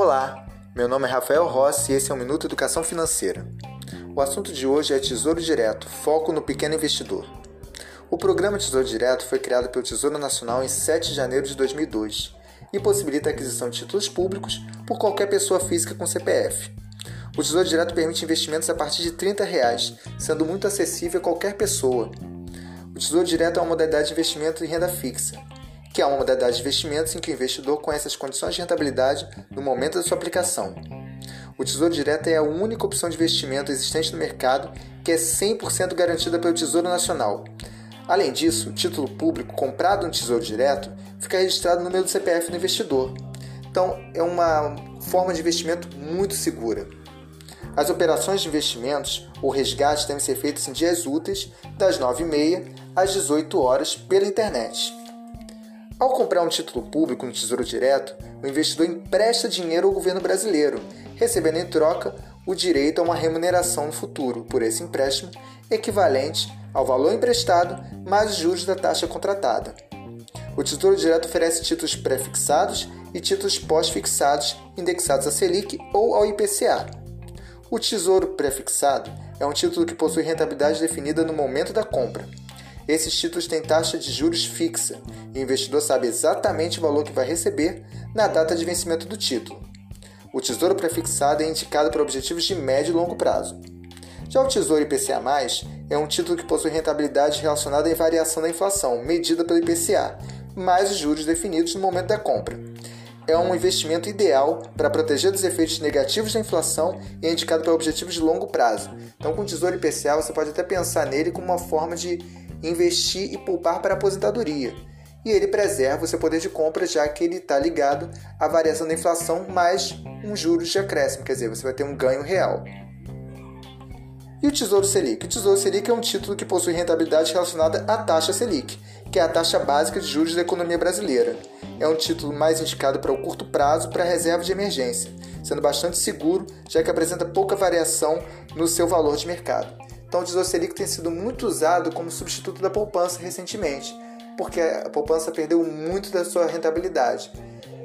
Olá, meu nome é Rafael Rossi e esse é o Minuto Educação Financeira. O assunto de hoje é Tesouro Direto, foco no pequeno investidor. O programa Tesouro Direto foi criado pelo Tesouro Nacional em 7 de janeiro de 2002 e possibilita a aquisição de títulos públicos por qualquer pessoa física com CPF. O Tesouro Direto permite investimentos a partir de 30 reais, sendo muito acessível a qualquer pessoa. O Tesouro Direto é uma modalidade de investimento em renda fixa, que é uma modalidade de investimentos em que o investidor conhece as condições de rentabilidade no momento da sua aplicação. O Tesouro Direto é a única opção de investimento existente no mercado que é 100% garantida pelo Tesouro Nacional. Além disso, o título público comprado no Tesouro Direto fica registrado no número do CPF do investidor. Então, é uma forma de investimento muito segura. As operações de investimentos ou resgate devem ser feitas em dias úteis, das 9h30 às 18 horas pela internet. Ao comprar um título público no Tesouro Direto, o investidor empresta dinheiro ao governo brasileiro, recebendo em troca o direito a uma remuneração no futuro por esse empréstimo, equivalente ao valor emprestado mais os juros da taxa contratada. O Tesouro Direto oferece títulos pré-fixados e títulos pós-fixados indexados à Selic ou ao IPCA. O Tesouro pré-fixado é um título que possui rentabilidade definida no momento da compra esses títulos têm taxa de juros fixa e o investidor sabe exatamente o valor que vai receber na data de vencimento do título. O tesouro prefixado é indicado para objetivos de médio e longo prazo. Já o Tesouro IPCA+, é um título que possui rentabilidade relacionada à variação da inflação, medida pelo IPCA, mais os juros definidos no momento da compra. É um investimento ideal para proteger dos efeitos negativos da inflação e é indicado para objetivos de longo prazo. Então, com o Tesouro IPCA, você pode até pensar nele como uma forma de investir e poupar para a aposentadoria. E ele preserva o seu poder de compra, já que ele está ligado à variação da inflação mais um juros de acréscimo, quer dizer, você vai ter um ganho real. E o Tesouro Selic? O Tesouro Selic é um título que possui rentabilidade relacionada à taxa Selic, que é a taxa básica de juros da economia brasileira. É um título mais indicado para o curto prazo para reserva de emergência, sendo bastante seguro, já que apresenta pouca variação no seu valor de mercado. Então, o Tesouro Selic tem sido muito usado como substituto da poupança recentemente, porque a poupança perdeu muito da sua rentabilidade.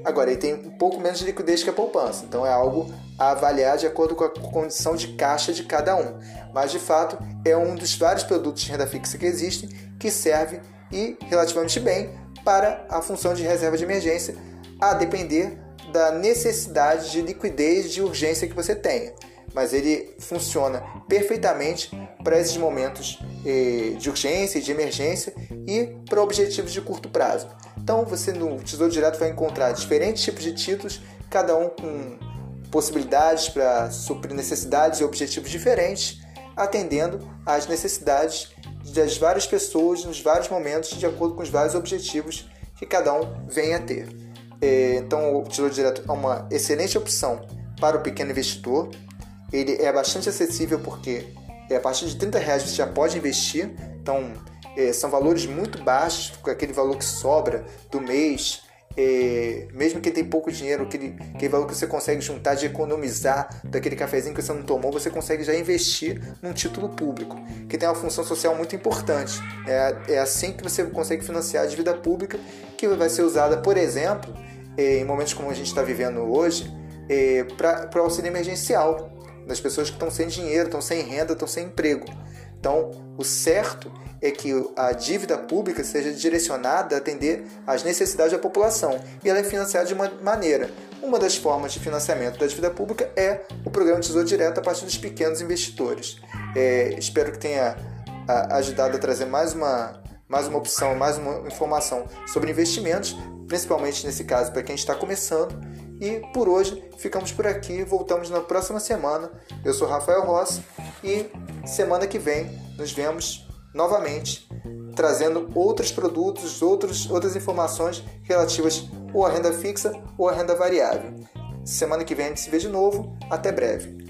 Agora, ele tem um pouco menos de liquidez que a poupança, então é algo a avaliar de acordo com a condição de caixa de cada um. Mas, de fato, é um dos vários produtos de renda fixa que existem que serve e relativamente bem para a função de reserva de emergência, a depender da necessidade de liquidez de urgência que você tenha mas ele funciona perfeitamente para esses momentos eh, de urgência e de emergência e para objetivos de curto prazo. Então, você no Tesouro Direto vai encontrar diferentes tipos de títulos, cada um com possibilidades para suprir necessidades e objetivos diferentes, atendendo às necessidades das várias pessoas nos vários momentos, de acordo com os vários objetivos que cada um venha a ter. Eh, então, o Tesouro Direto é uma excelente opção para o pequeno investidor, ele é bastante acessível porque é, a partir de 30 reais você já pode investir. Então, é, são valores muito baixos, com aquele valor que sobra do mês. É, mesmo quem tem pouco dinheiro, aquele, aquele valor que você consegue juntar de economizar daquele cafezinho que você não tomou, você consegue já investir num título público, que tem uma função social muito importante. É, é assim que você consegue financiar a dívida pública, que vai ser usada, por exemplo, é, em momentos como a gente está vivendo hoje, é, para o auxílio emergencial das pessoas que estão sem dinheiro, estão sem renda, estão sem emprego. Então, o certo é que a dívida pública seja direcionada a atender às necessidades da população e ela é financiada de uma maneira. Uma das formas de financiamento da dívida pública é o programa Tesouro Direto a partir dos pequenos investidores. É, espero que tenha ajudado a trazer mais uma, mais uma opção, mais uma informação sobre investimentos, principalmente nesse caso para quem está começando e por hoje ficamos por aqui, voltamos na próxima semana. Eu sou Rafael Rossi e semana que vem nos vemos novamente trazendo outros produtos, outros, outras informações relativas ou à renda fixa ou à renda variável. Semana que vem a gente se vê de novo. Até breve.